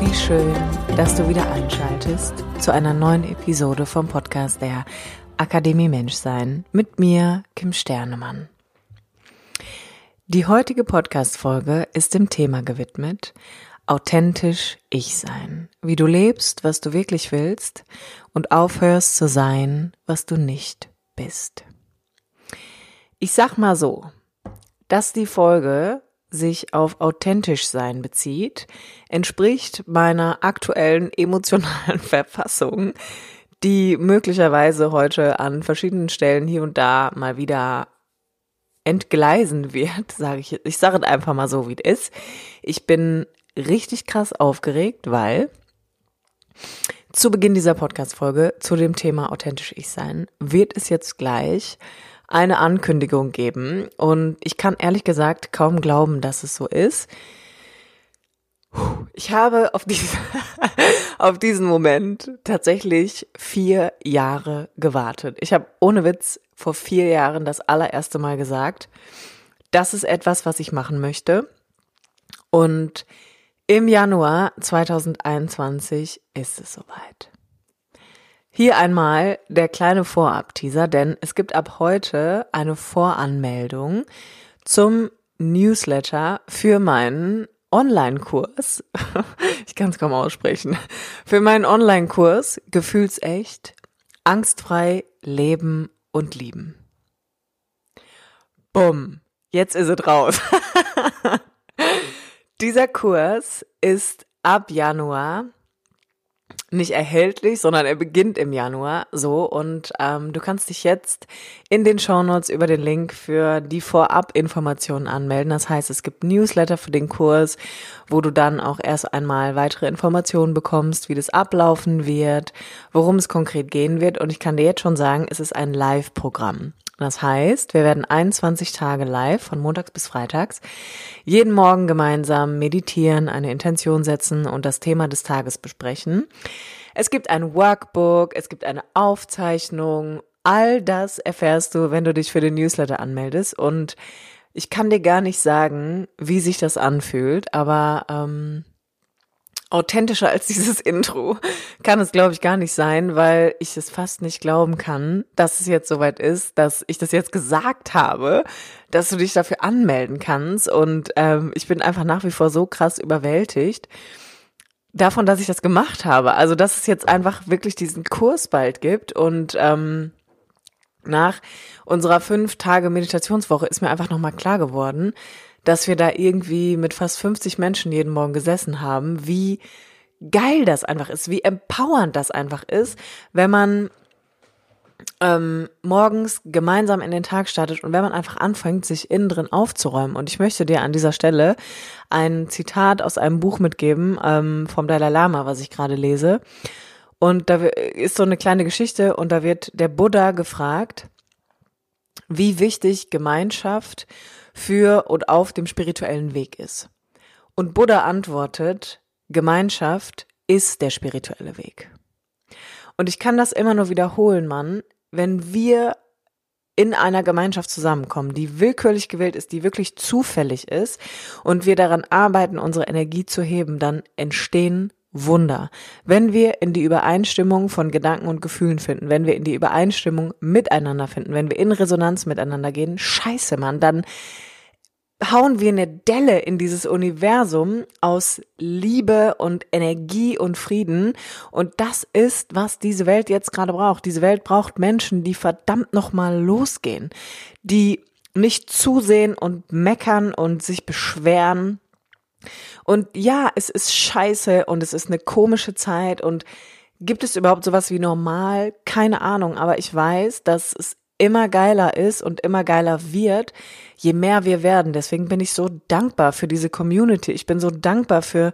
Wie schön, dass du wieder einschaltest zu einer neuen Episode vom Podcast der Akademie Menschsein mit mir, Kim Sternemann. Die heutige Podcast-Folge ist dem Thema gewidmet, authentisch ich sein. Wie du lebst, was du wirklich willst und aufhörst zu sein, was du nicht bist. Ich sag mal so, dass die Folge sich auf authentisch sein bezieht, entspricht meiner aktuellen emotionalen Verfassung, die möglicherweise heute an verschiedenen Stellen hier und da mal wieder entgleisen wird, sage ich. Ich sage es einfach mal so, wie es ist. Ich bin richtig krass aufgeregt, weil zu Beginn dieser Podcast-Folge zu dem Thema authentisch ich sein wird es jetzt gleich eine Ankündigung geben. Und ich kann ehrlich gesagt kaum glauben, dass es so ist. Ich habe auf, diese, auf diesen Moment tatsächlich vier Jahre gewartet. Ich habe ohne Witz vor vier Jahren das allererste Mal gesagt, das ist etwas, was ich machen möchte. Und im Januar 2021 ist es soweit. Hier einmal der kleine Vorab-Teaser, denn es gibt ab heute eine Voranmeldung zum Newsletter für meinen Online-Kurs. Ich kann es kaum aussprechen. Für meinen Online-Kurs Gefühlsecht, angstfrei leben und lieben. Bumm. Jetzt ist es raus. Dieser Kurs ist ab Januar nicht erhältlich, sondern er beginnt im Januar so und ähm, du kannst dich jetzt in den Shownotes über den Link für die Vorab-Informationen anmelden. Das heißt, es gibt Newsletter für den Kurs, wo du dann auch erst einmal weitere Informationen bekommst, wie das ablaufen wird, worum es konkret gehen wird und ich kann dir jetzt schon sagen, es ist ein Live-Programm. Das heißt, wir werden 21 Tage live von montags bis freitags jeden Morgen gemeinsam meditieren, eine Intention setzen und das Thema des Tages besprechen. Es gibt ein Workbook, es gibt eine Aufzeichnung. All das erfährst du, wenn du dich für den Newsletter anmeldest. Und ich kann dir gar nicht sagen, wie sich das anfühlt, aber ähm, authentischer als dieses Intro kann es, glaube ich, gar nicht sein, weil ich es fast nicht glauben kann, dass es jetzt soweit ist, dass ich das jetzt gesagt habe, dass du dich dafür anmelden kannst. Und ähm, ich bin einfach nach wie vor so krass überwältigt davon, dass ich das gemacht habe. Also, dass es jetzt einfach wirklich diesen Kurs bald gibt und ähm, nach unserer fünf Tage Meditationswoche ist mir einfach nochmal klar geworden, dass wir da irgendwie mit fast 50 Menschen jeden Morgen gesessen haben, wie geil das einfach ist, wie empowernd das einfach ist, wenn man ähm, morgens gemeinsam in den Tag startet und wenn man einfach anfängt, sich innen drin aufzuräumen. Und ich möchte dir an dieser Stelle ein Zitat aus einem Buch mitgeben ähm, vom Dalai Lama, was ich gerade lese. Und da ist so eine kleine Geschichte und da wird der Buddha gefragt, wie wichtig Gemeinschaft für und auf dem spirituellen Weg ist. Und Buddha antwortet, Gemeinschaft ist der spirituelle Weg. Und ich kann das immer nur wiederholen, Mann, wenn wir in einer Gemeinschaft zusammenkommen, die willkürlich gewählt ist, die wirklich zufällig ist und wir daran arbeiten, unsere Energie zu heben, dann entstehen Wunder. Wenn wir in die Übereinstimmung von Gedanken und Gefühlen finden, wenn wir in die Übereinstimmung miteinander finden, wenn wir in Resonanz miteinander gehen, scheiße, Mann, dann hauen wir eine Delle in dieses Universum aus Liebe und Energie und Frieden. Und das ist, was diese Welt jetzt gerade braucht. Diese Welt braucht Menschen, die verdammt nochmal losgehen, die nicht zusehen und meckern und sich beschweren, und ja, es ist scheiße und es ist eine komische Zeit und gibt es überhaupt sowas wie normal? Keine Ahnung, aber ich weiß, dass es immer geiler ist und immer geiler wird, je mehr wir werden. Deswegen bin ich so dankbar für diese Community. Ich bin so dankbar für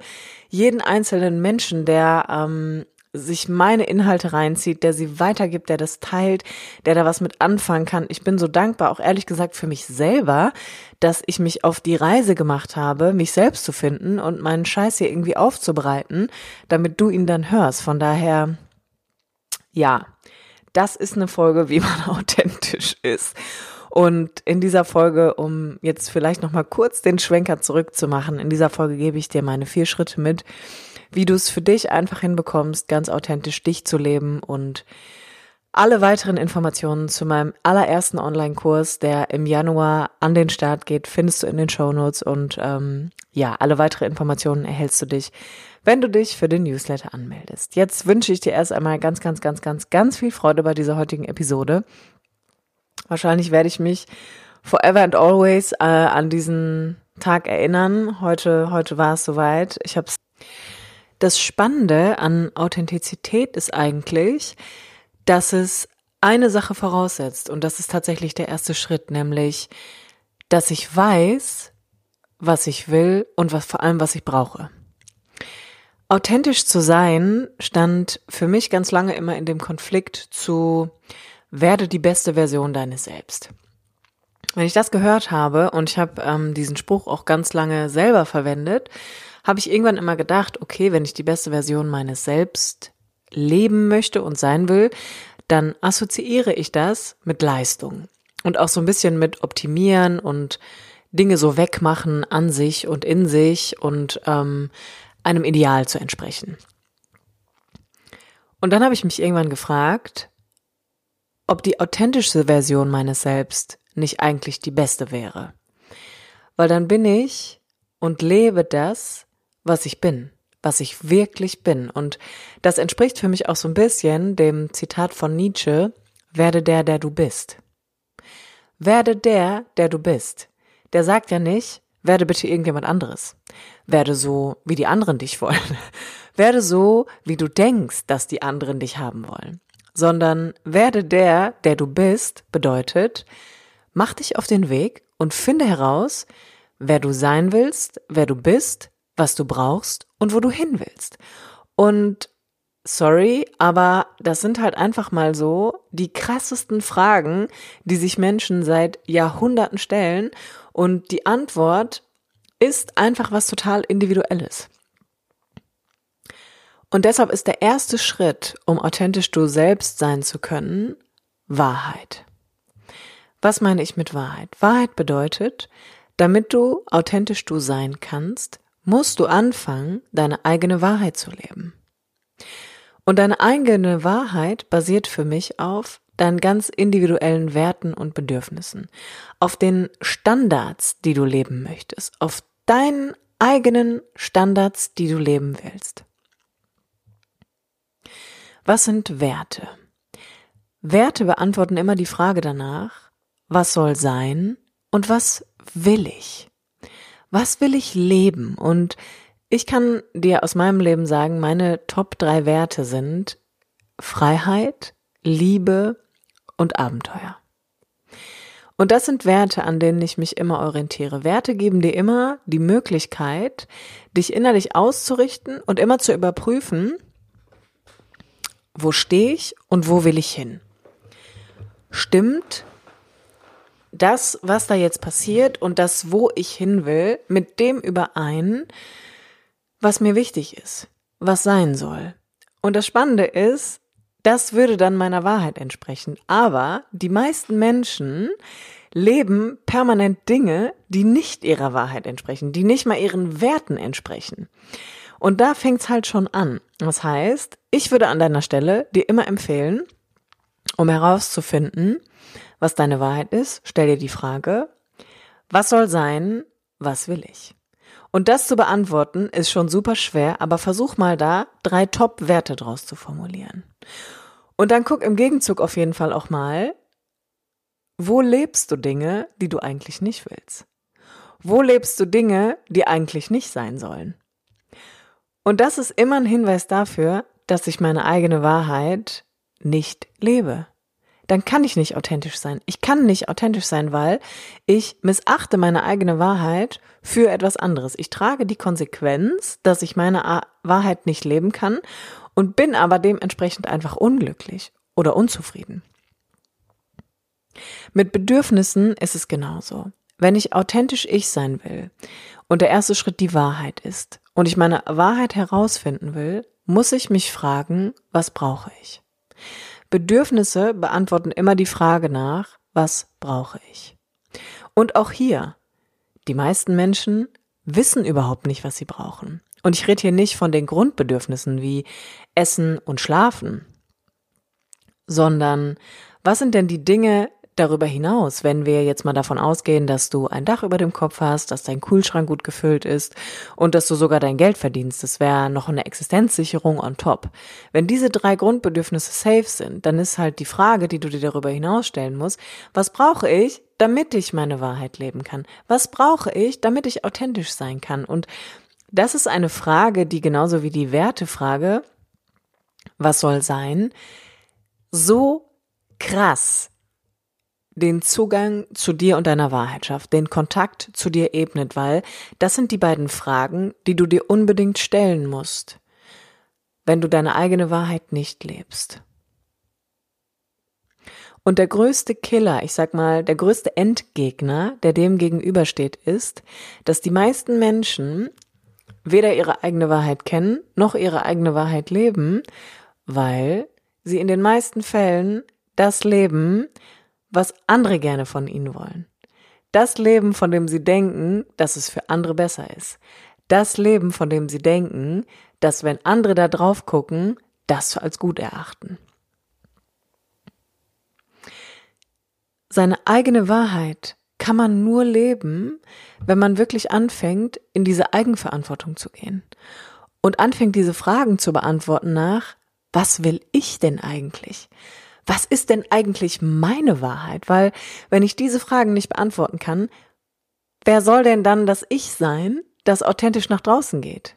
jeden einzelnen Menschen, der ähm, sich meine Inhalte reinzieht, der sie weitergibt, der das teilt, der da was mit anfangen kann. Ich bin so dankbar, auch ehrlich gesagt für mich selber, dass ich mich auf die Reise gemacht habe, mich selbst zu finden und meinen Scheiß hier irgendwie aufzubereiten, damit du ihn dann hörst. Von daher, ja, das ist eine Folge, wie man authentisch ist. Und in dieser Folge, um jetzt vielleicht noch mal kurz den Schwenker zurückzumachen, in dieser Folge gebe ich dir meine vier Schritte mit, wie du es für dich einfach hinbekommst, ganz authentisch dich zu leben und alle weiteren Informationen zu meinem allerersten Online-Kurs, der im Januar an den Start geht, findest du in den Show Notes und ähm, ja, alle weitere Informationen erhältst du dich, wenn du dich für den Newsletter anmeldest. Jetzt wünsche ich dir erst einmal ganz, ganz, ganz, ganz, ganz viel Freude bei dieser heutigen Episode. Wahrscheinlich werde ich mich forever and always äh, an diesen Tag erinnern. Heute, heute war es soweit. Ich habe das Spannende an Authentizität ist eigentlich, dass es eine Sache voraussetzt und das ist tatsächlich der erste Schritt, nämlich, dass ich weiß, was ich will und was vor allem, was ich brauche. Authentisch zu sein stand für mich ganz lange immer in dem Konflikt zu werde die beste Version deines Selbst. Wenn ich das gehört habe und ich habe ähm, diesen Spruch auch ganz lange selber verwendet, habe ich irgendwann immer gedacht, okay, wenn ich die beste Version meines Selbst leben möchte und sein will, dann assoziiere ich das mit Leistung und auch so ein bisschen mit Optimieren und Dinge so wegmachen an sich und in sich und ähm, einem Ideal zu entsprechen. Und dann habe ich mich irgendwann gefragt, ob die authentischste Version meines Selbst nicht eigentlich die beste wäre. Weil dann bin ich und lebe das, was ich bin, was ich wirklich bin. Und das entspricht für mich auch so ein bisschen dem Zitat von Nietzsche, werde der, der du bist. Werde der, der du bist. Der sagt ja nicht, werde bitte irgendjemand anderes. Werde so, wie die anderen dich wollen. werde so, wie du denkst, dass die anderen dich haben wollen. Sondern werde der, der du bist, bedeutet, mach dich auf den Weg und finde heraus, wer du sein willst, wer du bist, was du brauchst und wo du hin willst. Und sorry, aber das sind halt einfach mal so die krassesten Fragen, die sich Menschen seit Jahrhunderten stellen. Und die Antwort ist einfach was total Individuelles. Und deshalb ist der erste Schritt, um authentisch du selbst sein zu können, Wahrheit. Was meine ich mit Wahrheit? Wahrheit bedeutet, damit du authentisch du sein kannst, musst du anfangen, deine eigene Wahrheit zu leben. Und deine eigene Wahrheit basiert für mich auf deinen ganz individuellen Werten und Bedürfnissen, auf den Standards, die du leben möchtest, auf deinen eigenen Standards, die du leben willst. Was sind Werte? Werte beantworten immer die Frage danach, was soll sein und was will ich? Was will ich leben? Und ich kann dir aus meinem Leben sagen, meine Top drei Werte sind Freiheit, Liebe und Abenteuer. Und das sind Werte, an denen ich mich immer orientiere. Werte geben dir immer die Möglichkeit, dich innerlich auszurichten und immer zu überprüfen, wo stehe ich und wo will ich hin? Stimmt das, was da jetzt passiert und das, wo ich hin will, mit dem überein, was mir wichtig ist, was sein soll. Und das Spannende ist, das würde dann meiner Wahrheit entsprechen. Aber die meisten Menschen leben permanent Dinge, die nicht ihrer Wahrheit entsprechen, die nicht mal ihren Werten entsprechen. Und da fängt's halt schon an. Das heißt, ich würde an deiner Stelle dir immer empfehlen, um herauszufinden, was deine Wahrheit ist, stell dir die Frage, was soll sein, was will ich? Und das zu beantworten ist schon super schwer, aber versuch mal da drei Top-Werte draus zu formulieren. Und dann guck im Gegenzug auf jeden Fall auch mal, wo lebst du Dinge, die du eigentlich nicht willst? Wo lebst du Dinge, die eigentlich nicht sein sollen? Und das ist immer ein Hinweis dafür, dass ich meine eigene Wahrheit nicht lebe dann kann ich nicht authentisch sein. Ich kann nicht authentisch sein, weil ich missachte meine eigene Wahrheit für etwas anderes. Ich trage die Konsequenz, dass ich meine Wahrheit nicht leben kann und bin aber dementsprechend einfach unglücklich oder unzufrieden. Mit Bedürfnissen ist es genauso. Wenn ich authentisch ich sein will und der erste Schritt die Wahrheit ist und ich meine Wahrheit herausfinden will, muss ich mich fragen, was brauche ich? Bedürfnisse beantworten immer die Frage nach, was brauche ich? Und auch hier, die meisten Menschen wissen überhaupt nicht, was sie brauchen. Und ich rede hier nicht von den Grundbedürfnissen wie Essen und Schlafen, sondern was sind denn die Dinge, Darüber hinaus, wenn wir jetzt mal davon ausgehen, dass du ein Dach über dem Kopf hast, dass dein Kühlschrank gut gefüllt ist und dass du sogar dein Geld verdienst, das wäre noch eine Existenzsicherung on top. Wenn diese drei Grundbedürfnisse safe sind, dann ist halt die Frage, die du dir darüber hinaus stellen musst, was brauche ich, damit ich meine Wahrheit leben kann? Was brauche ich, damit ich authentisch sein kann? Und das ist eine Frage, die genauso wie die Wertefrage, was soll sein, so krass den Zugang zu dir und deiner Wahrheit schafft, den Kontakt zu dir ebnet, weil das sind die beiden Fragen, die du dir unbedingt stellen musst, wenn du deine eigene Wahrheit nicht lebst. Und der größte Killer, ich sag mal, der größte Endgegner, der dem gegenübersteht, ist, dass die meisten Menschen weder ihre eigene Wahrheit kennen, noch ihre eigene Wahrheit leben, weil sie in den meisten Fällen das leben, was andere gerne von ihnen wollen. Das Leben, von dem sie denken, dass es für andere besser ist. Das Leben, von dem sie denken, dass wenn andere da drauf gucken, das als gut erachten. Seine eigene Wahrheit kann man nur leben, wenn man wirklich anfängt, in diese Eigenverantwortung zu gehen und anfängt, diese Fragen zu beantworten nach, was will ich denn eigentlich? Was ist denn eigentlich meine Wahrheit? Weil wenn ich diese Fragen nicht beantworten kann, wer soll denn dann das Ich sein, das authentisch nach draußen geht?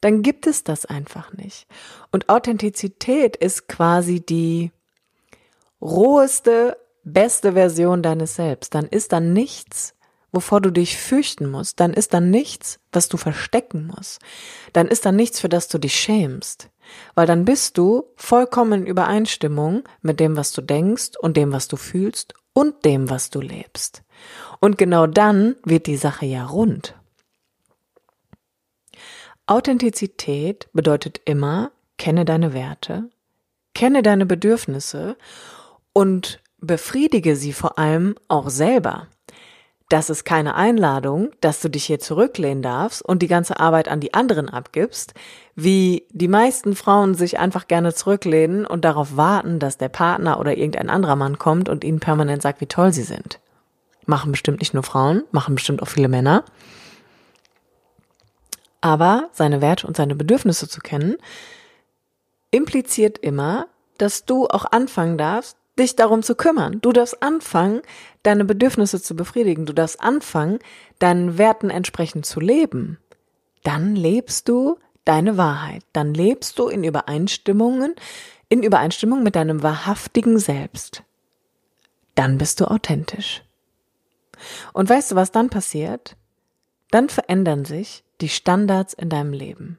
Dann gibt es das einfach nicht. Und Authentizität ist quasi die roheste, beste Version deines Selbst. Dann ist da nichts, wovor du dich fürchten musst. Dann ist da nichts, was du verstecken musst. Dann ist da nichts, für das du dich schämst. Weil dann bist du vollkommen in Übereinstimmung mit dem, was du denkst und dem, was du fühlst und dem, was du lebst. Und genau dann wird die Sache ja rund. Authentizität bedeutet immer, kenne deine Werte, kenne deine Bedürfnisse und befriedige sie vor allem auch selber das ist keine Einladung, dass du dich hier zurücklehnen darfst und die ganze Arbeit an die anderen abgibst, wie die meisten Frauen sich einfach gerne zurücklehnen und darauf warten, dass der Partner oder irgendein anderer Mann kommt und ihnen permanent sagt, wie toll sie sind. Machen bestimmt nicht nur Frauen, machen bestimmt auch viele Männer. Aber seine Werte und seine Bedürfnisse zu kennen, impliziert immer, dass du auch anfangen darfst, dich darum zu kümmern. Du darfst anfangen, deine Bedürfnisse zu befriedigen. Du darfst anfangen, deinen Werten entsprechend zu leben. Dann lebst du deine Wahrheit. Dann lebst du in Übereinstimmungen, in Übereinstimmung mit deinem wahrhaftigen Selbst. Dann bist du authentisch. Und weißt du, was dann passiert? Dann verändern sich die Standards in deinem Leben.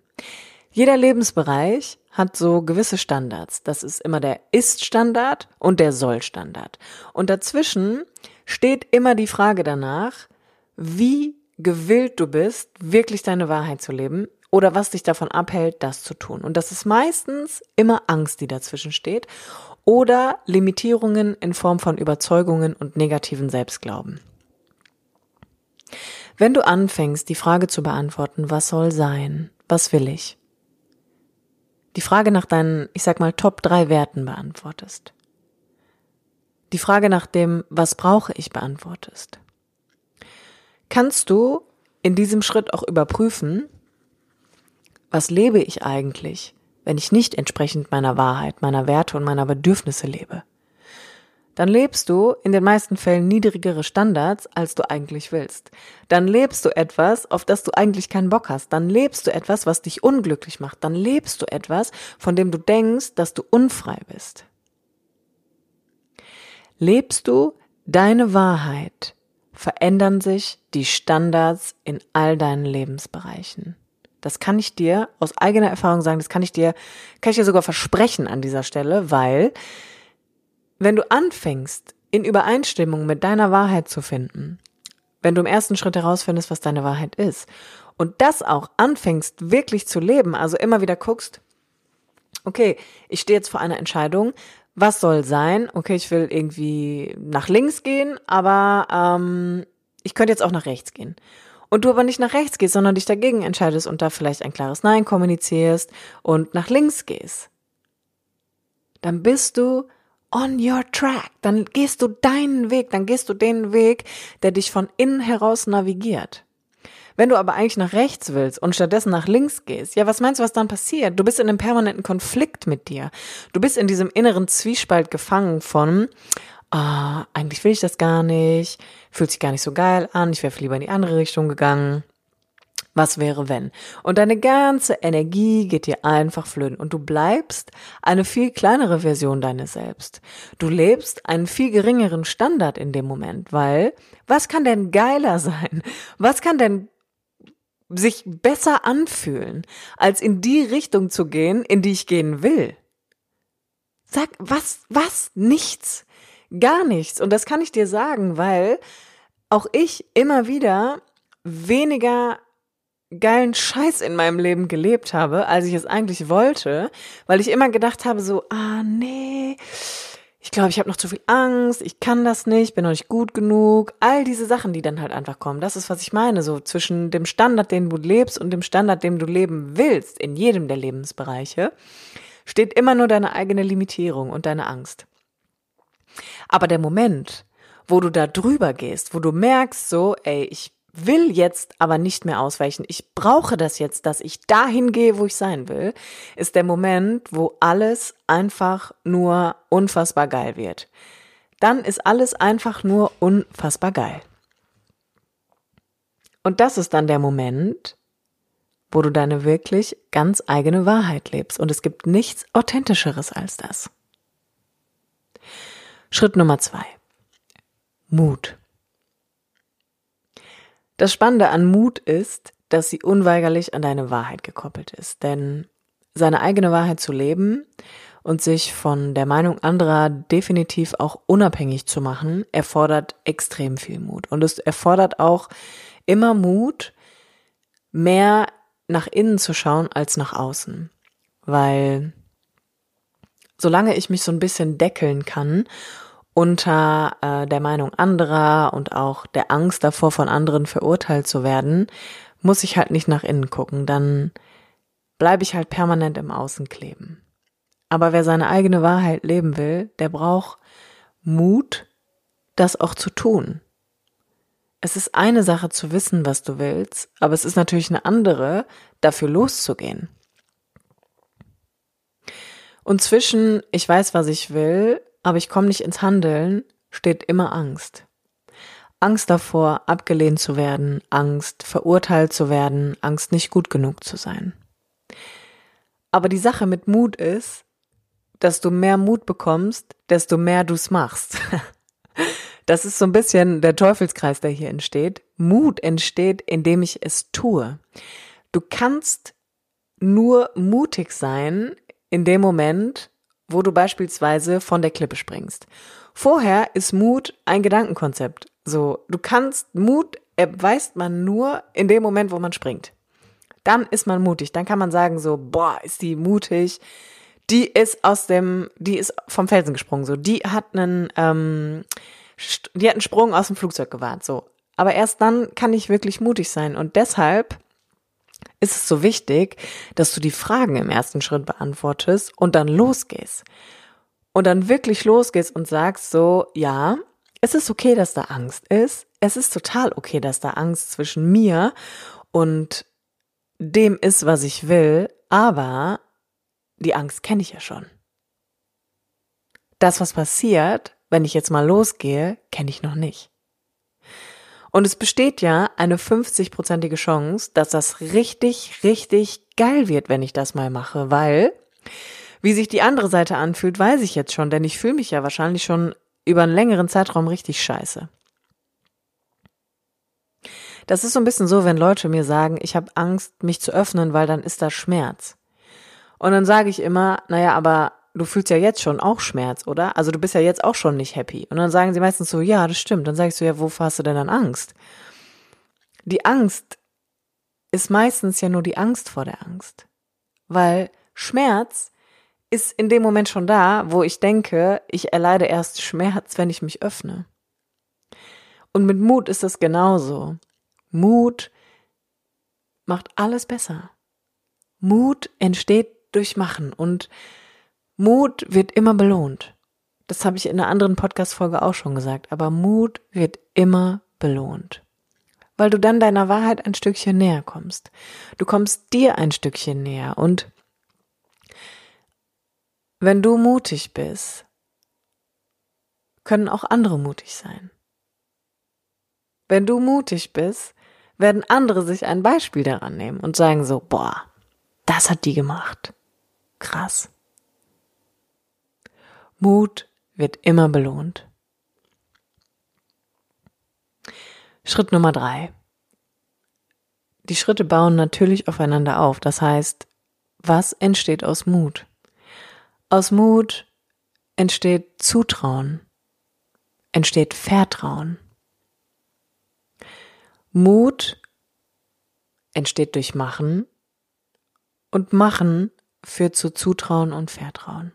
Jeder Lebensbereich hat so gewisse Standards. Das ist immer der Ist-Standard und der Soll-Standard. Und dazwischen steht immer die Frage danach, wie gewillt du bist, wirklich deine Wahrheit zu leben oder was dich davon abhält, das zu tun. Und das ist meistens immer Angst, die dazwischen steht oder Limitierungen in Form von Überzeugungen und negativen Selbstglauben. Wenn du anfängst, die Frage zu beantworten, was soll sein, was will ich, die Frage nach deinen, ich sag mal, Top drei Werten beantwortest. Die Frage nach dem, was brauche ich, beantwortest. Kannst du in diesem Schritt auch überprüfen, was lebe ich eigentlich, wenn ich nicht entsprechend meiner Wahrheit, meiner Werte und meiner Bedürfnisse lebe? dann lebst du in den meisten Fällen niedrigere Standards, als du eigentlich willst. Dann lebst du etwas, auf das du eigentlich keinen Bock hast. Dann lebst du etwas, was dich unglücklich macht. Dann lebst du etwas, von dem du denkst, dass du unfrei bist. Lebst du deine Wahrheit, verändern sich die Standards in all deinen Lebensbereichen. Das kann ich dir aus eigener Erfahrung sagen, das kann ich dir, kann ich dir sogar versprechen an dieser Stelle, weil wenn du anfängst, in Übereinstimmung mit deiner Wahrheit zu finden, wenn du im ersten Schritt herausfindest, was deine Wahrheit ist und das auch anfängst wirklich zu leben, also immer wieder guckst, okay, ich stehe jetzt vor einer Entscheidung, was soll sein? Okay, ich will irgendwie nach links gehen, aber ähm, ich könnte jetzt auch nach rechts gehen. Und du aber nicht nach rechts gehst, sondern dich dagegen entscheidest und da vielleicht ein klares Nein kommunizierst und nach links gehst, dann bist du on your track. Dann gehst du deinen Weg, dann gehst du den Weg, der dich von innen heraus navigiert. Wenn du aber eigentlich nach rechts willst und stattdessen nach links gehst, ja, was meinst du, was dann passiert? Du bist in einem permanenten Konflikt mit dir. Du bist in diesem inneren Zwiespalt gefangen von, ah, eigentlich will ich das gar nicht, fühlt sich gar nicht so geil an, ich wäre lieber in die andere Richtung gegangen. Was wäre wenn? Und deine ganze Energie geht dir einfach flöten und du bleibst eine viel kleinere Version deines Selbst. Du lebst einen viel geringeren Standard in dem Moment, weil was kann denn geiler sein? Was kann denn sich besser anfühlen, als in die Richtung zu gehen, in die ich gehen will? Sag, was, was? Nichts. Gar nichts. Und das kann ich dir sagen, weil auch ich immer wieder weniger geilen Scheiß in meinem Leben gelebt habe, als ich es eigentlich wollte, weil ich immer gedacht habe so, ah nee, ich glaube, ich habe noch zu viel Angst, ich kann das nicht, bin noch nicht gut genug, all diese Sachen, die dann halt einfach kommen. Das ist, was ich meine, so zwischen dem Standard, den du lebst und dem Standard, dem du leben willst, in jedem der Lebensbereiche, steht immer nur deine eigene Limitierung und deine Angst. Aber der Moment, wo du da drüber gehst, wo du merkst, so, ey, ich will jetzt aber nicht mehr ausweichen. Ich brauche das jetzt, dass ich dahin gehe, wo ich sein will, ist der Moment, wo alles einfach nur unfassbar geil wird. Dann ist alles einfach nur unfassbar geil. Und das ist dann der Moment, wo du deine wirklich ganz eigene Wahrheit lebst. Und es gibt nichts Authentischeres als das. Schritt Nummer zwei. Mut. Das Spannende an Mut ist, dass sie unweigerlich an deine Wahrheit gekoppelt ist. Denn seine eigene Wahrheit zu leben und sich von der Meinung anderer definitiv auch unabhängig zu machen, erfordert extrem viel Mut. Und es erfordert auch immer Mut, mehr nach innen zu schauen als nach außen. Weil solange ich mich so ein bisschen deckeln kann unter äh, der Meinung anderer und auch der Angst davor, von anderen verurteilt zu werden, muss ich halt nicht nach innen gucken. Dann bleibe ich halt permanent im Außen kleben. Aber wer seine eigene Wahrheit leben will, der braucht Mut, das auch zu tun. Es ist eine Sache zu wissen, was du willst, aber es ist natürlich eine andere, dafür loszugehen. Und zwischen ich weiß, was ich will, aber ich komme nicht ins Handeln, steht immer Angst. Angst davor, abgelehnt zu werden, Angst, verurteilt zu werden, Angst, nicht gut genug zu sein. Aber die Sache mit Mut ist, dass du mehr Mut bekommst, desto mehr du's machst. Das ist so ein bisschen der Teufelskreis, der hier entsteht. Mut entsteht, indem ich es tue. Du kannst nur mutig sein in dem Moment, wo du beispielsweise von der Klippe springst. Vorher ist Mut ein Gedankenkonzept. So, du kannst Mut erweist man nur in dem Moment, wo man springt. Dann ist man mutig. Dann kann man sagen so, boah, ist die mutig. Die ist aus dem, die ist vom Felsen gesprungen. So, die hat einen, ähm, die hat einen Sprung aus dem Flugzeug gewahrt. So, aber erst dann kann ich wirklich mutig sein. Und deshalb ist es so wichtig, dass du die Fragen im ersten Schritt beantwortest und dann losgehst. Und dann wirklich losgehst und sagst so, ja, es ist okay, dass da Angst ist. Es ist total okay, dass da Angst zwischen mir und dem ist, was ich will, aber die Angst kenne ich ja schon. Das, was passiert, wenn ich jetzt mal losgehe, kenne ich noch nicht. Und es besteht ja eine 50-prozentige Chance, dass das richtig, richtig geil wird, wenn ich das mal mache, weil wie sich die andere Seite anfühlt, weiß ich jetzt schon, denn ich fühle mich ja wahrscheinlich schon über einen längeren Zeitraum richtig scheiße. Das ist so ein bisschen so, wenn Leute mir sagen, ich habe Angst, mich zu öffnen, weil dann ist da Schmerz. Und dann sage ich immer, naja, aber du fühlst ja jetzt schon auch Schmerz, oder? Also du bist ja jetzt auch schon nicht happy. Und dann sagen sie meistens so, ja, das stimmt. Dann sagst du, ja, wovor hast du denn dann Angst? Die Angst ist meistens ja nur die Angst vor der Angst. Weil Schmerz ist in dem Moment schon da, wo ich denke, ich erleide erst Schmerz, wenn ich mich öffne. Und mit Mut ist es genauso. Mut macht alles besser. Mut entsteht durch Machen und Mut wird immer belohnt. Das habe ich in einer anderen Podcast-Folge auch schon gesagt, aber Mut wird immer belohnt weil du dann deiner Wahrheit ein Stückchen näher kommst. Du kommst dir ein Stückchen näher und wenn du mutig bist, können auch andere mutig sein. Wenn du mutig bist, werden andere sich ein Beispiel daran nehmen und sagen so, boah, das hat die gemacht. Krass. Mut wird immer belohnt. Schritt Nummer drei. Die Schritte bauen natürlich aufeinander auf. Das heißt, was entsteht aus Mut? Aus Mut entsteht Zutrauen, entsteht Vertrauen. Mut entsteht durch Machen und Machen führt zu Zutrauen und Vertrauen.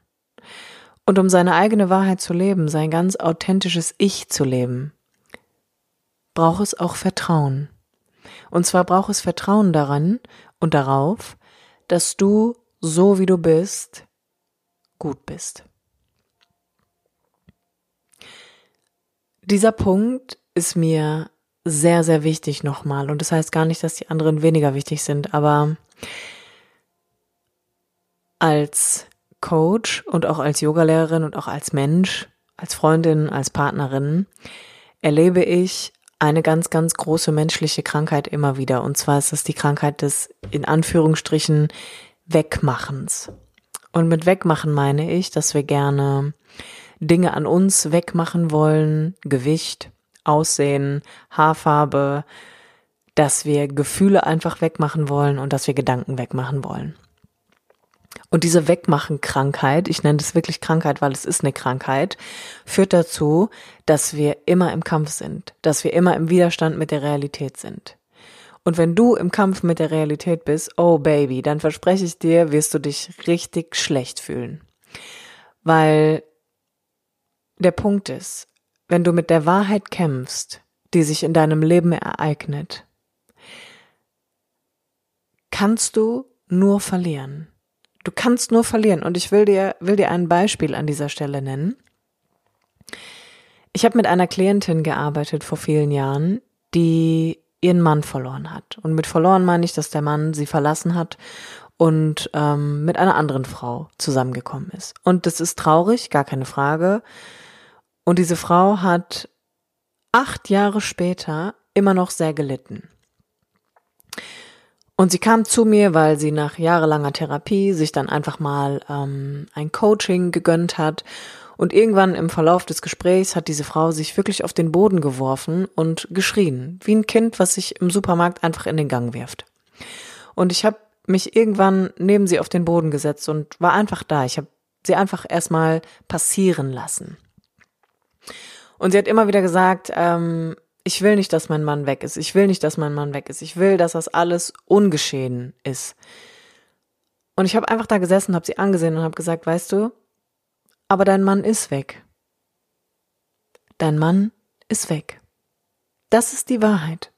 Und um seine eigene Wahrheit zu leben, sein ganz authentisches Ich zu leben, braucht es auch Vertrauen. Und zwar braucht es Vertrauen daran und darauf, dass du so wie du bist, gut bist. Dieser Punkt ist mir sehr, sehr wichtig nochmal. Und das heißt gar nicht, dass die anderen weniger wichtig sind, aber als Coach und auch als Yogalehrerin und auch als Mensch, als Freundin, als Partnerin erlebe ich eine ganz, ganz große menschliche Krankheit immer wieder. Und zwar ist das die Krankheit des, in Anführungsstrichen, Wegmachens. Und mit Wegmachen meine ich, dass wir gerne Dinge an uns wegmachen wollen, Gewicht, Aussehen, Haarfarbe, dass wir Gefühle einfach wegmachen wollen und dass wir Gedanken wegmachen wollen. Und diese Wegmachen-Krankheit, ich nenne das wirklich Krankheit, weil es ist eine Krankheit, führt dazu, dass wir immer im Kampf sind, dass wir immer im Widerstand mit der Realität sind. Und wenn du im Kampf mit der Realität bist, oh Baby, dann verspreche ich dir, wirst du dich richtig schlecht fühlen. Weil der Punkt ist, wenn du mit der Wahrheit kämpfst, die sich in deinem Leben ereignet, kannst du nur verlieren. Du kannst nur verlieren. Und ich will dir, will dir ein Beispiel an dieser Stelle nennen. Ich habe mit einer Klientin gearbeitet vor vielen Jahren, die ihren Mann verloren hat. Und mit verloren meine ich, dass der Mann sie verlassen hat und ähm, mit einer anderen Frau zusammengekommen ist. Und das ist traurig, gar keine Frage. Und diese Frau hat acht Jahre später immer noch sehr gelitten. Und sie kam zu mir, weil sie nach jahrelanger Therapie sich dann einfach mal ähm, ein Coaching gegönnt hat. Und irgendwann im Verlauf des Gesprächs hat diese Frau sich wirklich auf den Boden geworfen und geschrien, wie ein Kind, was sich im Supermarkt einfach in den Gang wirft. Und ich habe mich irgendwann neben sie auf den Boden gesetzt und war einfach da. Ich habe sie einfach erstmal passieren lassen. Und sie hat immer wieder gesagt, ähm, ich will nicht, dass mein Mann weg ist. Ich will nicht, dass mein Mann weg ist. Ich will, dass das alles ungeschehen ist. Und ich habe einfach da gesessen, habe sie angesehen und habe gesagt, weißt du, aber dein Mann ist weg. Dein Mann ist weg. Das ist die Wahrheit.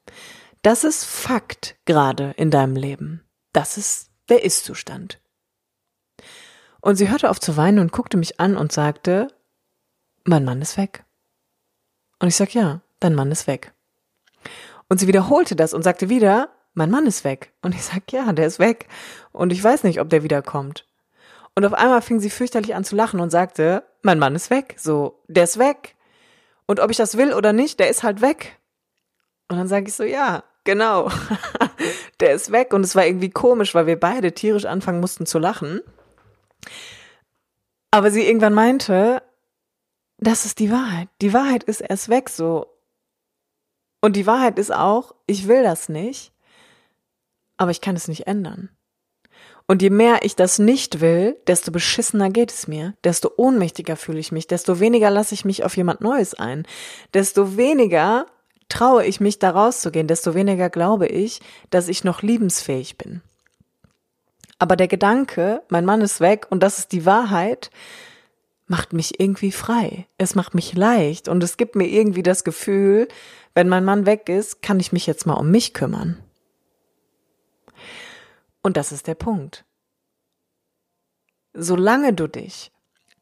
Das ist Fakt gerade in deinem Leben. Das ist der Ist-Zustand. Und sie hörte auf zu weinen und guckte mich an und sagte, mein Mann ist weg. Und ich sag, ja, dein Mann ist weg. Und sie wiederholte das und sagte wieder, mein Mann ist weg. Und ich sag, ja, der ist weg. Und ich weiß nicht, ob der wiederkommt. Und auf einmal fing sie fürchterlich an zu lachen und sagte, mein Mann ist weg. So, der ist weg. Und ob ich das will oder nicht, der ist halt weg. Und dann sage ich so, ja, genau. der ist weg. Und es war irgendwie komisch, weil wir beide tierisch anfangen mussten zu lachen. Aber sie irgendwann meinte, das ist die Wahrheit. Die Wahrheit ist erst weg so. Und die Wahrheit ist auch, ich will das nicht, aber ich kann es nicht ändern. Und je mehr ich das nicht will, desto beschissener geht es mir, desto ohnmächtiger fühle ich mich, desto weniger lasse ich mich auf jemand Neues ein, desto weniger traue ich mich da rauszugehen, desto weniger glaube ich, dass ich noch liebensfähig bin. Aber der Gedanke, mein Mann ist weg und das ist die Wahrheit, macht mich irgendwie frei. Es macht mich leicht und es gibt mir irgendwie das Gefühl, wenn mein Mann weg ist, kann ich mich jetzt mal um mich kümmern. Und das ist der Punkt. Solange du dich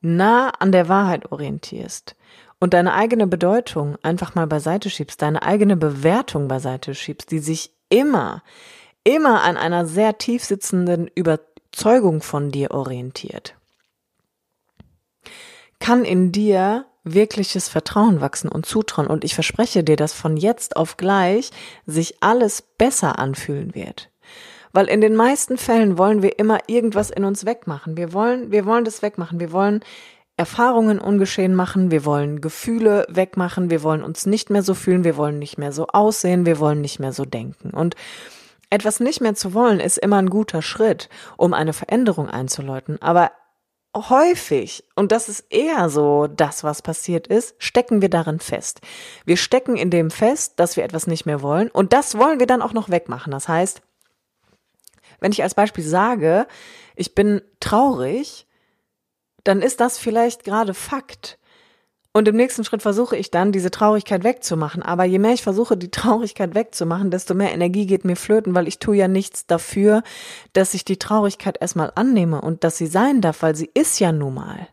nah an der Wahrheit orientierst und deine eigene Bedeutung einfach mal beiseite schiebst, deine eigene Bewertung beiseite schiebst, die sich immer, immer an einer sehr tief sitzenden Überzeugung von dir orientiert, kann in dir wirkliches Vertrauen wachsen und Zutrauen. Und ich verspreche dir, dass von jetzt auf gleich sich alles besser anfühlen wird. Weil in den meisten Fällen wollen wir immer irgendwas in uns wegmachen. Wir wollen, wir wollen das wegmachen. Wir wollen Erfahrungen ungeschehen machen. Wir wollen Gefühle wegmachen. Wir wollen uns nicht mehr so fühlen. Wir wollen nicht mehr so aussehen. Wir wollen nicht mehr so denken. Und etwas nicht mehr zu wollen ist immer ein guter Schritt, um eine Veränderung einzuläuten. Aber häufig, und das ist eher so das, was passiert ist, stecken wir darin fest. Wir stecken in dem fest, dass wir etwas nicht mehr wollen und das wollen wir dann auch noch wegmachen. Das heißt, wenn ich als Beispiel sage, ich bin traurig, dann ist das vielleicht gerade Fakt. Und im nächsten Schritt versuche ich dann, diese Traurigkeit wegzumachen. Aber je mehr ich versuche, die Traurigkeit wegzumachen, desto mehr Energie geht mir flöten, weil ich tue ja nichts dafür, dass ich die Traurigkeit erstmal annehme und dass sie sein darf, weil sie ist ja nun mal.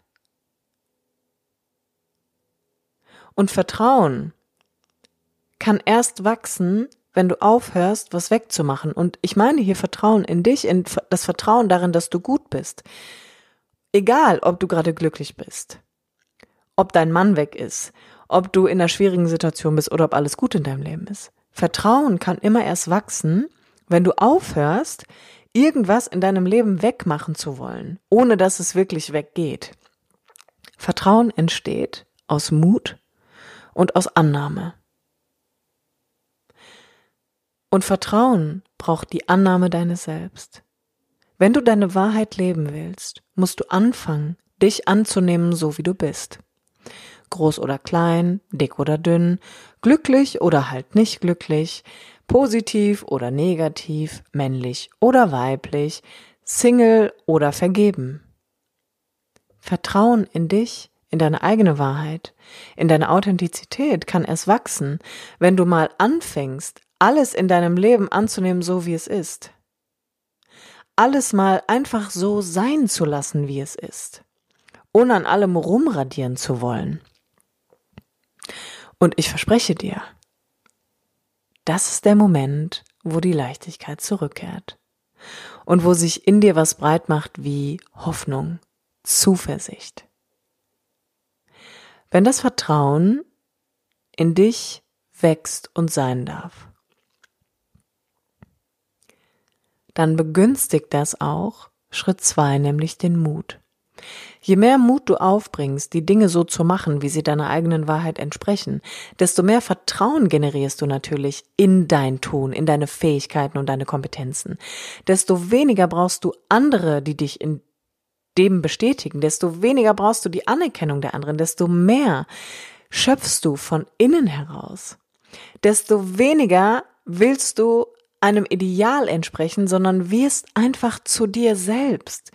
Und Vertrauen kann erst wachsen, wenn du aufhörst, was wegzumachen. Und ich meine hier Vertrauen in dich, in das Vertrauen darin, dass du gut bist. Egal, ob du gerade glücklich bist, ob dein Mann weg ist, ob du in einer schwierigen Situation bist oder ob alles gut in deinem Leben ist. Vertrauen kann immer erst wachsen, wenn du aufhörst, irgendwas in deinem Leben wegmachen zu wollen, ohne dass es wirklich weggeht. Vertrauen entsteht aus Mut und aus Annahme. Und Vertrauen braucht die Annahme deines Selbst. Wenn du deine Wahrheit leben willst, musst du anfangen, dich anzunehmen, so wie du bist. Groß oder klein, dick oder dünn, glücklich oder halt nicht glücklich, positiv oder negativ, männlich oder weiblich, Single oder vergeben. Vertrauen in dich, in deine eigene Wahrheit, in deine Authentizität kann erst wachsen, wenn du mal anfängst, alles in deinem Leben anzunehmen, so wie es ist. Alles mal einfach so sein zu lassen, wie es ist. Ohne an allem rumradieren zu wollen. Und ich verspreche dir, das ist der Moment, wo die Leichtigkeit zurückkehrt. Und wo sich in dir was breit macht wie Hoffnung, Zuversicht. Wenn das Vertrauen in dich wächst und sein darf. dann begünstigt das auch Schritt zwei, nämlich den Mut. Je mehr Mut du aufbringst, die Dinge so zu machen, wie sie deiner eigenen Wahrheit entsprechen, desto mehr Vertrauen generierst du natürlich in dein Tun, in deine Fähigkeiten und deine Kompetenzen. Desto weniger brauchst du andere, die dich in dem bestätigen, desto weniger brauchst du die Anerkennung der anderen, desto mehr schöpfst du von innen heraus. Desto weniger willst du einem Ideal entsprechen, sondern wirst einfach zu dir selbst.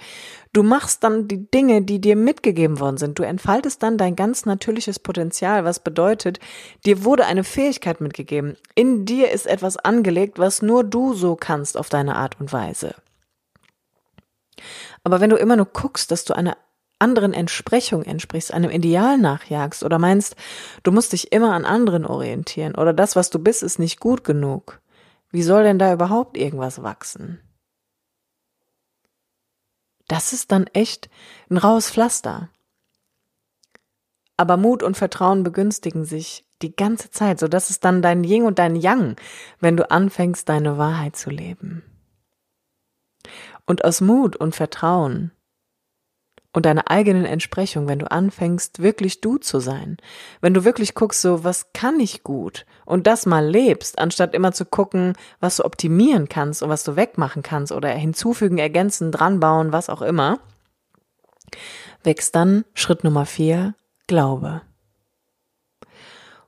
Du machst dann die Dinge, die dir mitgegeben worden sind. Du entfaltest dann dein ganz natürliches Potenzial, was bedeutet, dir wurde eine Fähigkeit mitgegeben. In dir ist etwas angelegt, was nur du so kannst auf deine Art und Weise. Aber wenn du immer nur guckst, dass du einer anderen Entsprechung entsprichst, einem Ideal nachjagst oder meinst, du musst dich immer an anderen orientieren oder das, was du bist, ist nicht gut genug, wie soll denn da überhaupt irgendwas wachsen? Das ist dann echt ein raues Pflaster. Aber Mut und Vertrauen begünstigen sich die ganze Zeit, so dass es dann dein Yin und dein Yang, wenn du anfängst, deine Wahrheit zu leben. Und aus Mut und Vertrauen und deine eigenen Entsprechung, wenn du anfängst, wirklich du zu sein, wenn du wirklich guckst, so, was kann ich gut und das mal lebst, anstatt immer zu gucken, was du optimieren kannst und was du wegmachen kannst oder hinzufügen, ergänzen, dranbauen, was auch immer, wächst dann Schritt Nummer vier, Glaube.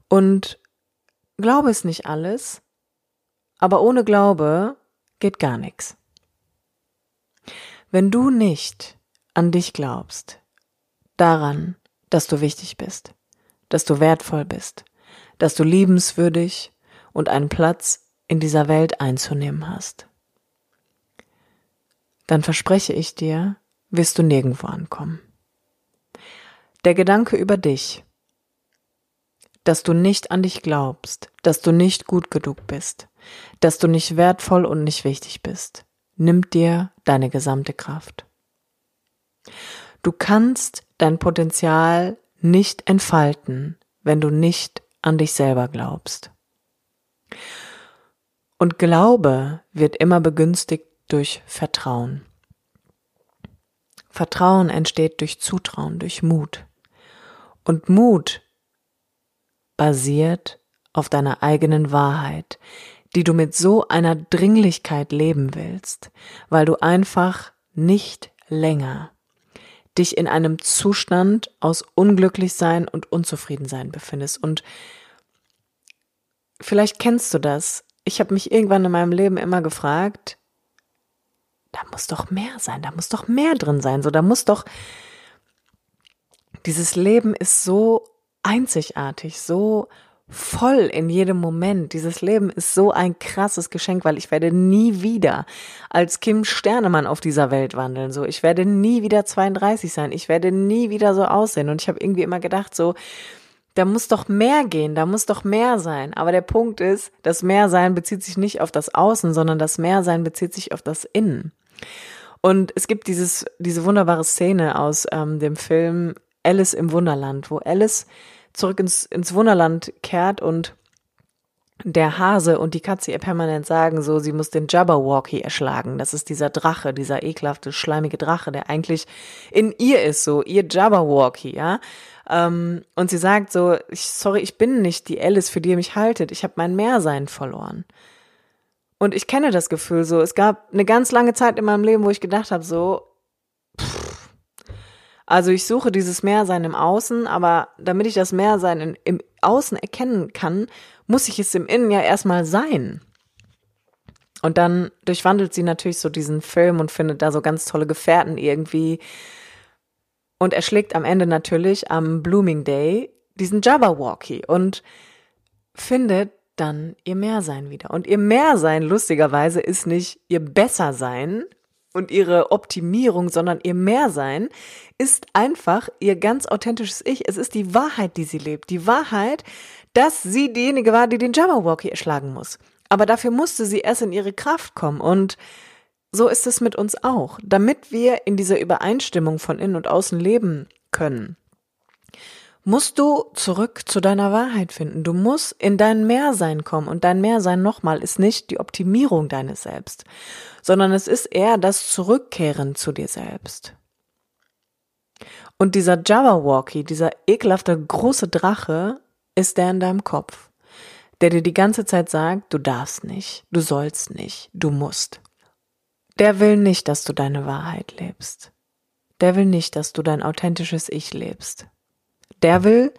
Und Glaube ist nicht alles, aber ohne Glaube geht gar nichts. Wenn du nicht an dich glaubst, daran, dass du wichtig bist, dass du wertvoll bist, dass du liebenswürdig und einen Platz in dieser Welt einzunehmen hast, dann verspreche ich dir, wirst du nirgendwo ankommen. Der Gedanke über dich, dass du nicht an dich glaubst, dass du nicht gut genug bist, dass du nicht wertvoll und nicht wichtig bist, nimmt dir deine gesamte Kraft. Du kannst dein Potenzial nicht entfalten, wenn du nicht an dich selber glaubst. Und Glaube wird immer begünstigt durch Vertrauen. Vertrauen entsteht durch Zutrauen, durch Mut. Und Mut basiert auf deiner eigenen Wahrheit, die du mit so einer Dringlichkeit leben willst, weil du einfach nicht länger dich in einem Zustand aus Unglücklichsein und Unzufriedensein befindest. Und vielleicht kennst du das. Ich habe mich irgendwann in meinem Leben immer gefragt, da muss doch mehr sein, da muss doch mehr drin sein, so da muss doch dieses Leben ist so einzigartig, so voll in jedem Moment. Dieses Leben ist so ein krasses Geschenk, weil ich werde nie wieder als Kim Sternemann auf dieser Welt wandeln. So, ich werde nie wieder 32 sein. Ich werde nie wieder so aussehen. Und ich habe irgendwie immer gedacht, so, da muss doch mehr gehen, da muss doch mehr sein. Aber der Punkt ist, das Mehrsein bezieht sich nicht auf das Außen, sondern das Mehrsein bezieht sich auf das Innen. Und es gibt dieses, diese wunderbare Szene aus ähm, dem Film Alice im Wunderland, wo Alice zurück ins, ins Wunderland kehrt und der Hase und die Katze ihr permanent sagen, so, sie muss den Jabberwocky erschlagen. Das ist dieser Drache, dieser ekelhafte, schleimige Drache, der eigentlich in ihr ist, so, ihr Jabberwocky, ja. Ähm, und sie sagt so, ich, sorry, ich bin nicht die Alice, für die ihr mich haltet. Ich habe mein Mehrsein verloren. Und ich kenne das Gefühl so. Es gab eine ganz lange Zeit in meinem Leben, wo ich gedacht habe, so, also ich suche dieses Mehrsein im Außen, aber damit ich das Mehrsein in, im Außen erkennen kann, muss ich es im Innen ja erstmal sein. Und dann durchwandelt sie natürlich so diesen Film und findet da so ganz tolle Gefährten irgendwie. Und erschlägt am Ende natürlich am Blooming Day diesen Jabberwocky und findet dann ihr Mehrsein wieder. Und ihr Mehrsein, lustigerweise, ist nicht ihr Bessersein, und ihre Optimierung, sondern ihr Mehrsein ist einfach ihr ganz authentisches Ich. Es ist die Wahrheit, die sie lebt. Die Wahrheit, dass sie diejenige war, die den Jabberwocky erschlagen muss. Aber dafür musste sie erst in ihre Kraft kommen und so ist es mit uns auch. Damit wir in dieser Übereinstimmung von innen und außen leben können, musst du zurück zu deiner Wahrheit finden. Du musst in dein Mehrsein kommen. Und dein Mehrsein nochmal ist nicht die Optimierung deines Selbst, sondern es ist eher das Zurückkehren zu dir selbst. Und dieser Jabberwocky, dieser ekelhafte große Drache, ist der in deinem Kopf, der dir die ganze Zeit sagt, du darfst nicht, du sollst nicht, du musst. Der will nicht, dass du deine Wahrheit lebst. Der will nicht, dass du dein authentisches Ich lebst. Der will,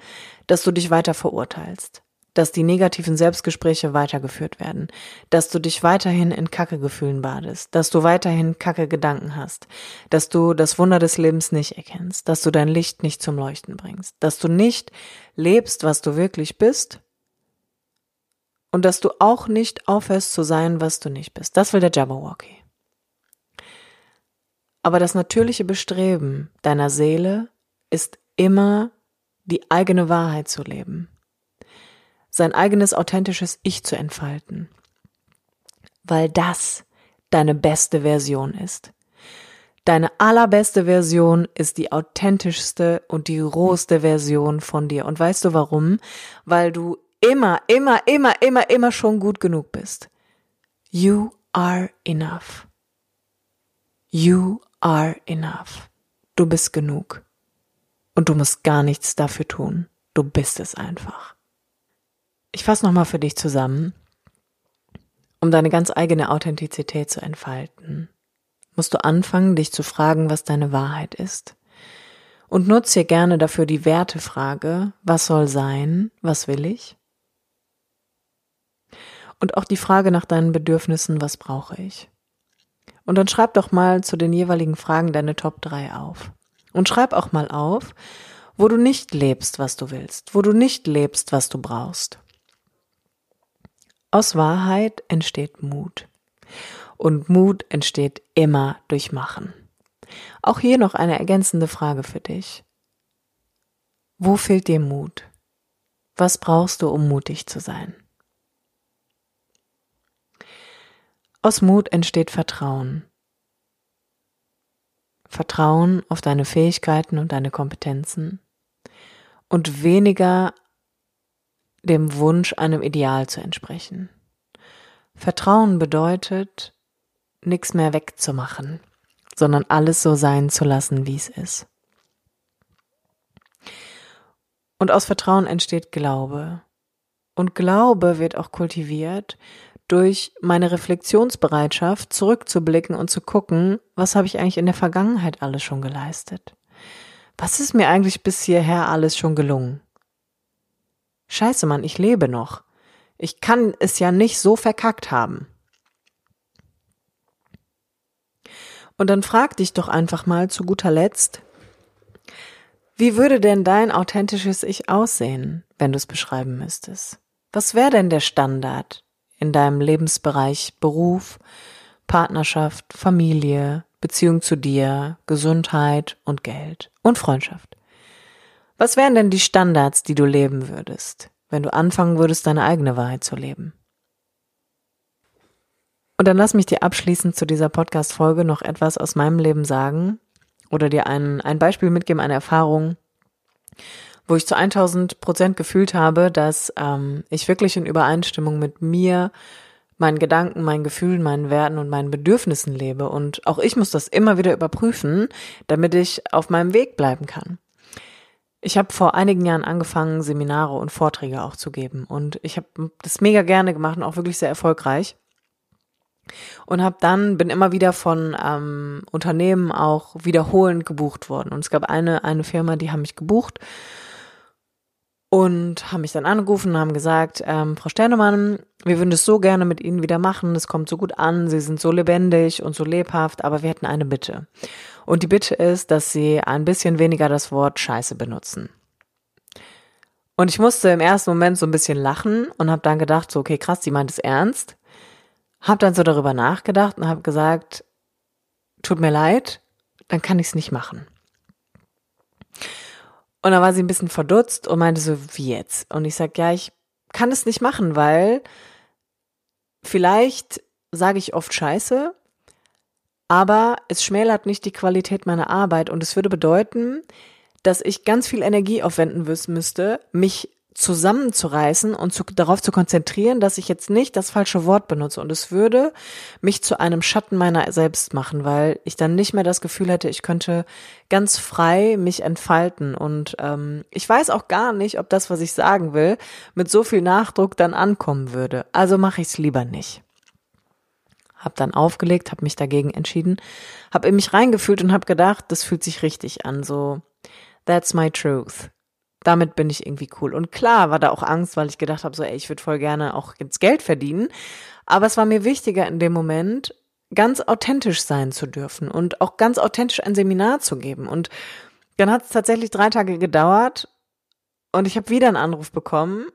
dass du dich weiter verurteilst, dass die negativen Selbstgespräche weitergeführt werden, dass du dich weiterhin in Kackegefühlen badest, dass du weiterhin Kacke Gedanken hast, dass du das Wunder des Lebens nicht erkennst, dass du dein Licht nicht zum Leuchten bringst, dass du nicht lebst, was du wirklich bist und dass du auch nicht aufhörst zu sein, was du nicht bist. Das will der Jabberwocky. Aber das natürliche Bestreben deiner Seele ist immer die eigene Wahrheit zu leben, sein eigenes authentisches Ich zu entfalten, weil das deine beste Version ist. Deine allerbeste Version ist die authentischste und die rohste Version von dir. Und weißt du warum? Weil du immer, immer, immer, immer, immer schon gut genug bist. You are enough. You are enough. du bist genug. Und du musst gar nichts dafür tun. Du bist es einfach. Ich fasse nochmal für dich zusammen. Um deine ganz eigene Authentizität zu entfalten, musst du anfangen, dich zu fragen, was deine Wahrheit ist. Und nutze hier gerne dafür die Wertefrage, was soll sein, was will ich? Und auch die Frage nach deinen Bedürfnissen, was brauche ich? Und dann schreib doch mal zu den jeweiligen Fragen deine Top 3 auf. Und schreib auch mal auf, wo du nicht lebst, was du willst, wo du nicht lebst, was du brauchst. Aus Wahrheit entsteht Mut. Und Mut entsteht immer durch Machen. Auch hier noch eine ergänzende Frage für dich. Wo fehlt dir Mut? Was brauchst du, um mutig zu sein? Aus Mut entsteht Vertrauen. Vertrauen auf deine Fähigkeiten und deine Kompetenzen und weniger dem Wunsch, einem Ideal zu entsprechen. Vertrauen bedeutet, nichts mehr wegzumachen, sondern alles so sein zu lassen, wie es ist. Und aus Vertrauen entsteht Glaube. Und Glaube wird auch kultiviert durch meine Reflexionsbereitschaft zurückzublicken und zu gucken, was habe ich eigentlich in der Vergangenheit alles schon geleistet? Was ist mir eigentlich bis hierher alles schon gelungen? Scheiße, Mann, ich lebe noch. Ich kann es ja nicht so verkackt haben. Und dann frag dich doch einfach mal zu guter Letzt, wie würde denn dein authentisches Ich aussehen, wenn du es beschreiben müsstest? Was wäre denn der Standard in deinem Lebensbereich Beruf, Partnerschaft, Familie, Beziehung zu dir, Gesundheit und Geld und Freundschaft? Was wären denn die Standards, die du leben würdest, wenn du anfangen würdest, deine eigene Wahrheit zu leben? Und dann lass mich dir abschließend zu dieser Podcast-Folge noch etwas aus meinem Leben sagen oder dir ein, ein Beispiel mitgeben, eine Erfahrung, wo ich zu 1000 Prozent gefühlt habe, dass ähm, ich wirklich in Übereinstimmung mit mir, meinen Gedanken, meinen Gefühlen, meinen Werten und meinen Bedürfnissen lebe. Und auch ich muss das immer wieder überprüfen, damit ich auf meinem Weg bleiben kann. Ich habe vor einigen Jahren angefangen, Seminare und Vorträge auch zu geben. Und ich habe das mega gerne gemacht und auch wirklich sehr erfolgreich. Und habe dann, bin immer wieder von ähm, Unternehmen auch wiederholend gebucht worden. Und es gab eine, eine Firma, die haben mich gebucht und haben mich dann angerufen und haben gesagt, ähm, Frau Sternemann, wir würden es so gerne mit Ihnen wieder machen, es kommt so gut an, Sie sind so lebendig und so lebhaft, aber wir hätten eine Bitte. Und die Bitte ist, dass sie ein bisschen weniger das Wort Scheiße benutzen. Und ich musste im ersten Moment so ein bisschen lachen und habe dann gedacht, so, okay, krass, die meint es ernst. Hab dann so darüber nachgedacht und habe gesagt, tut mir leid, dann kann ich es nicht machen. Und dann war sie ein bisschen verdutzt und meinte so, wie jetzt? Und ich sag, ja, ich kann es nicht machen, weil vielleicht sage ich oft Scheiße aber es schmälert nicht die Qualität meiner Arbeit und es würde bedeuten, dass ich ganz viel Energie aufwenden müsste, mich zusammenzureißen und zu, darauf zu konzentrieren, dass ich jetzt nicht das falsche Wort benutze. Und es würde mich zu einem Schatten meiner selbst machen, weil ich dann nicht mehr das Gefühl hätte, ich könnte ganz frei mich entfalten. Und ähm, ich weiß auch gar nicht, ob das, was ich sagen will, mit so viel Nachdruck dann ankommen würde. Also mache ich es lieber nicht habe dann aufgelegt, habe mich dagegen entschieden, habe in mich reingefühlt und habe gedacht, das fühlt sich richtig an, so that's my truth. Damit bin ich irgendwie cool. Und klar war da auch Angst, weil ich gedacht habe, so ey, ich würde voll gerne auch jetzt Geld verdienen, aber es war mir wichtiger in dem Moment ganz authentisch sein zu dürfen und auch ganz authentisch ein Seminar zu geben und dann hat es tatsächlich drei Tage gedauert und ich habe wieder einen Anruf bekommen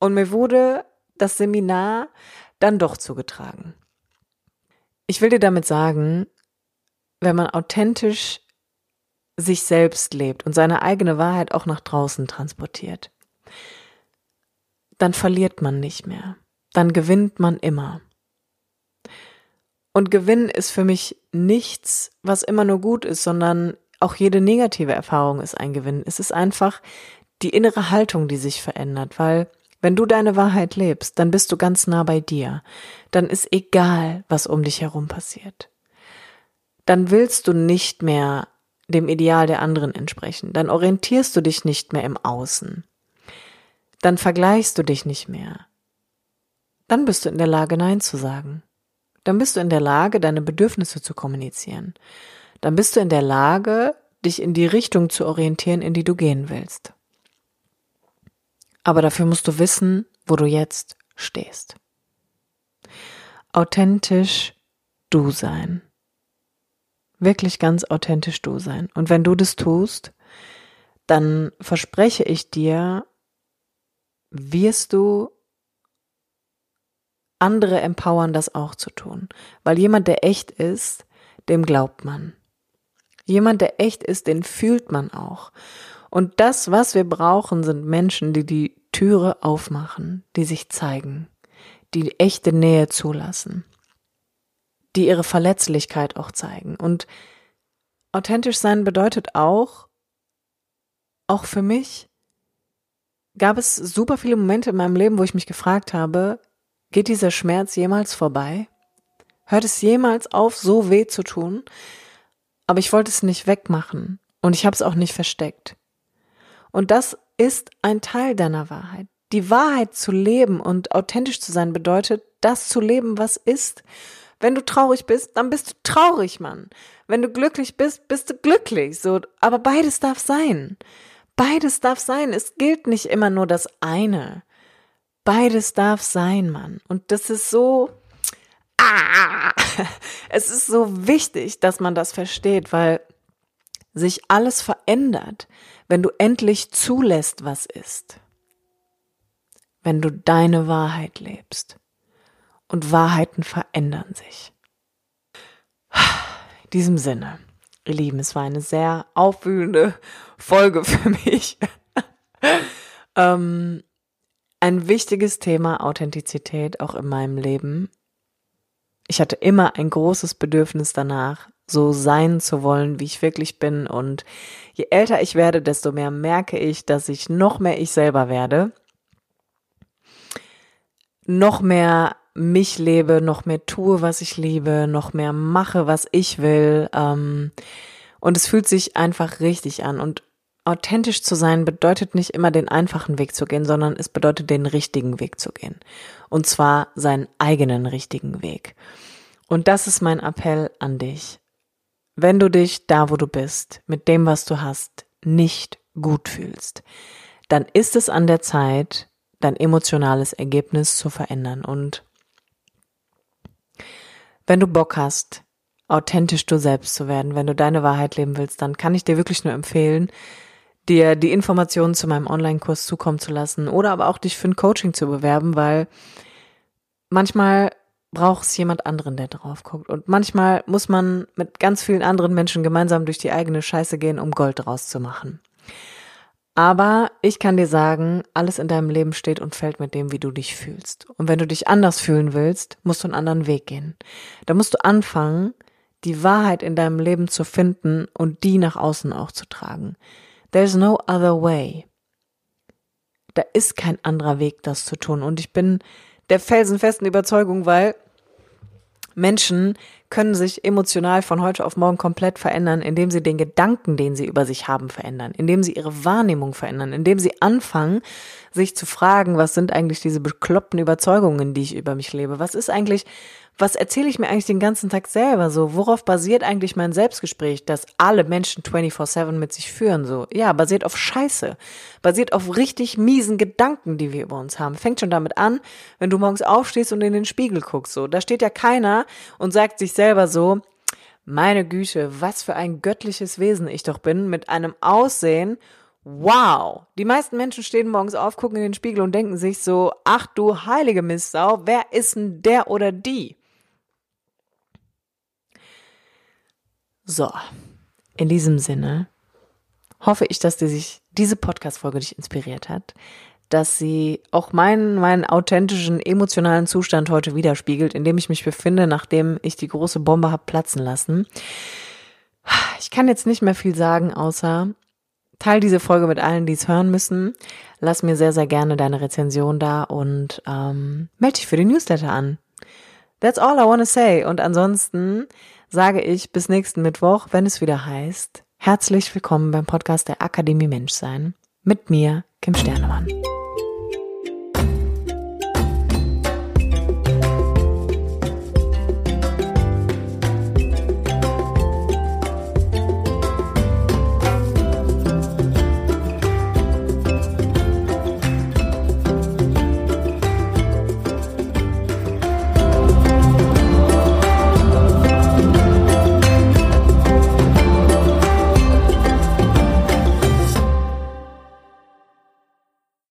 und mir wurde das Seminar dann doch zugetragen. Ich will dir damit sagen, wenn man authentisch sich selbst lebt und seine eigene Wahrheit auch nach draußen transportiert, dann verliert man nicht mehr. Dann gewinnt man immer. Und Gewinn ist für mich nichts, was immer nur gut ist, sondern auch jede negative Erfahrung ist ein Gewinn. Es ist einfach die innere Haltung, die sich verändert, weil wenn du deine Wahrheit lebst, dann bist du ganz nah bei dir. Dann ist egal, was um dich herum passiert. Dann willst du nicht mehr dem Ideal der anderen entsprechen. Dann orientierst du dich nicht mehr im Außen. Dann vergleichst du dich nicht mehr. Dann bist du in der Lage, Nein zu sagen. Dann bist du in der Lage, deine Bedürfnisse zu kommunizieren. Dann bist du in der Lage, dich in die Richtung zu orientieren, in die du gehen willst. Aber dafür musst du wissen, wo du jetzt stehst. Authentisch du sein. Wirklich ganz authentisch du sein. Und wenn du das tust, dann verspreche ich dir, wirst du andere empowern, das auch zu tun. Weil jemand, der echt ist, dem glaubt man. Jemand, der echt ist, den fühlt man auch. Und das, was wir brauchen, sind Menschen, die die Türe aufmachen, die sich zeigen, die echte Nähe zulassen, die ihre Verletzlichkeit auch zeigen. Und authentisch sein bedeutet auch, auch für mich, gab es super viele Momente in meinem Leben, wo ich mich gefragt habe, geht dieser Schmerz jemals vorbei? Hört es jemals auf, so weh zu tun? Aber ich wollte es nicht wegmachen und ich habe es auch nicht versteckt. Und das ist ein Teil deiner Wahrheit. Die Wahrheit zu leben und authentisch zu sein bedeutet, das zu leben, was ist. Wenn du traurig bist, dann bist du traurig, Mann. Wenn du glücklich bist, bist du glücklich. So, aber beides darf sein. Beides darf sein. Es gilt nicht immer nur das eine. Beides darf sein, Mann. Und das ist so, ah, es ist so wichtig, dass man das versteht, weil sich alles verändert, wenn du endlich zulässt, was ist. Wenn du deine Wahrheit lebst. Und Wahrheiten verändern sich. In diesem Sinne, ihr Lieben, es war eine sehr aufwühlende Folge für mich. ähm, ein wichtiges Thema Authentizität auch in meinem Leben. Ich hatte immer ein großes Bedürfnis danach, so sein zu wollen, wie ich wirklich bin. Und je älter ich werde, desto mehr merke ich, dass ich noch mehr ich selber werde, noch mehr mich lebe, noch mehr tue, was ich liebe, noch mehr mache, was ich will. Ähm, und es fühlt sich einfach richtig an. Und authentisch zu sein bedeutet nicht immer den einfachen Weg zu gehen, sondern es bedeutet den richtigen Weg zu gehen. Und zwar seinen eigenen richtigen Weg. Und das ist mein Appell an dich. Wenn du dich da, wo du bist, mit dem, was du hast, nicht gut fühlst, dann ist es an der Zeit, dein emotionales Ergebnis zu verändern. Und wenn du Bock hast, authentisch du selbst zu werden, wenn du deine Wahrheit leben willst, dann kann ich dir wirklich nur empfehlen, dir die Informationen zu meinem Online-Kurs zukommen zu lassen oder aber auch dich für ein Coaching zu bewerben, weil manchmal braucht es jemand anderen, der drauf guckt. Und manchmal muss man mit ganz vielen anderen Menschen gemeinsam durch die eigene Scheiße gehen, um Gold draus zu machen. Aber ich kann dir sagen, alles in deinem Leben steht und fällt mit dem, wie du dich fühlst. Und wenn du dich anders fühlen willst, musst du einen anderen Weg gehen. Da musst du anfangen, die Wahrheit in deinem Leben zu finden und die nach außen auch zu tragen. There's no other way. Da ist kein anderer Weg, das zu tun. Und ich bin der felsenfesten Überzeugung, weil Menschen können sich emotional von heute auf morgen komplett verändern, indem sie den Gedanken, den sie über sich haben, verändern, indem sie ihre Wahrnehmung verändern, indem sie anfangen, sich zu fragen, was sind eigentlich diese bekloppten Überzeugungen, die ich über mich lebe? Was ist eigentlich was erzähle ich mir eigentlich den ganzen Tag selber so? Worauf basiert eigentlich mein Selbstgespräch, das alle Menschen 24-7 mit sich führen so? Ja, basiert auf Scheiße. Basiert auf richtig miesen Gedanken, die wir über uns haben. Fängt schon damit an, wenn du morgens aufstehst und in den Spiegel guckst so. Da steht ja keiner und sagt sich selber so, meine Güte, was für ein göttliches Wesen ich doch bin, mit einem Aussehen, Wow. Die meisten Menschen stehen morgens auf, gucken in den Spiegel und denken sich so, ach du heilige Mistsau, wer ist denn der oder die? So, in diesem Sinne hoffe ich, dass dir sich diese Podcast-Folge dich inspiriert hat, dass sie auch meinen, meinen authentischen, emotionalen Zustand heute widerspiegelt, in dem ich mich befinde, nachdem ich die große Bombe habe platzen lassen. Ich kann jetzt nicht mehr viel sagen, außer teil diese Folge mit allen, die es hören müssen. Lass mir sehr, sehr gerne deine Rezension da und ähm, melde dich für den Newsletter an. That's all I want to say. Und ansonsten sage ich bis nächsten Mittwoch, wenn es wieder heißt, Herzlich willkommen beim Podcast der Akademie Menschsein mit mir, Kim Sternemann.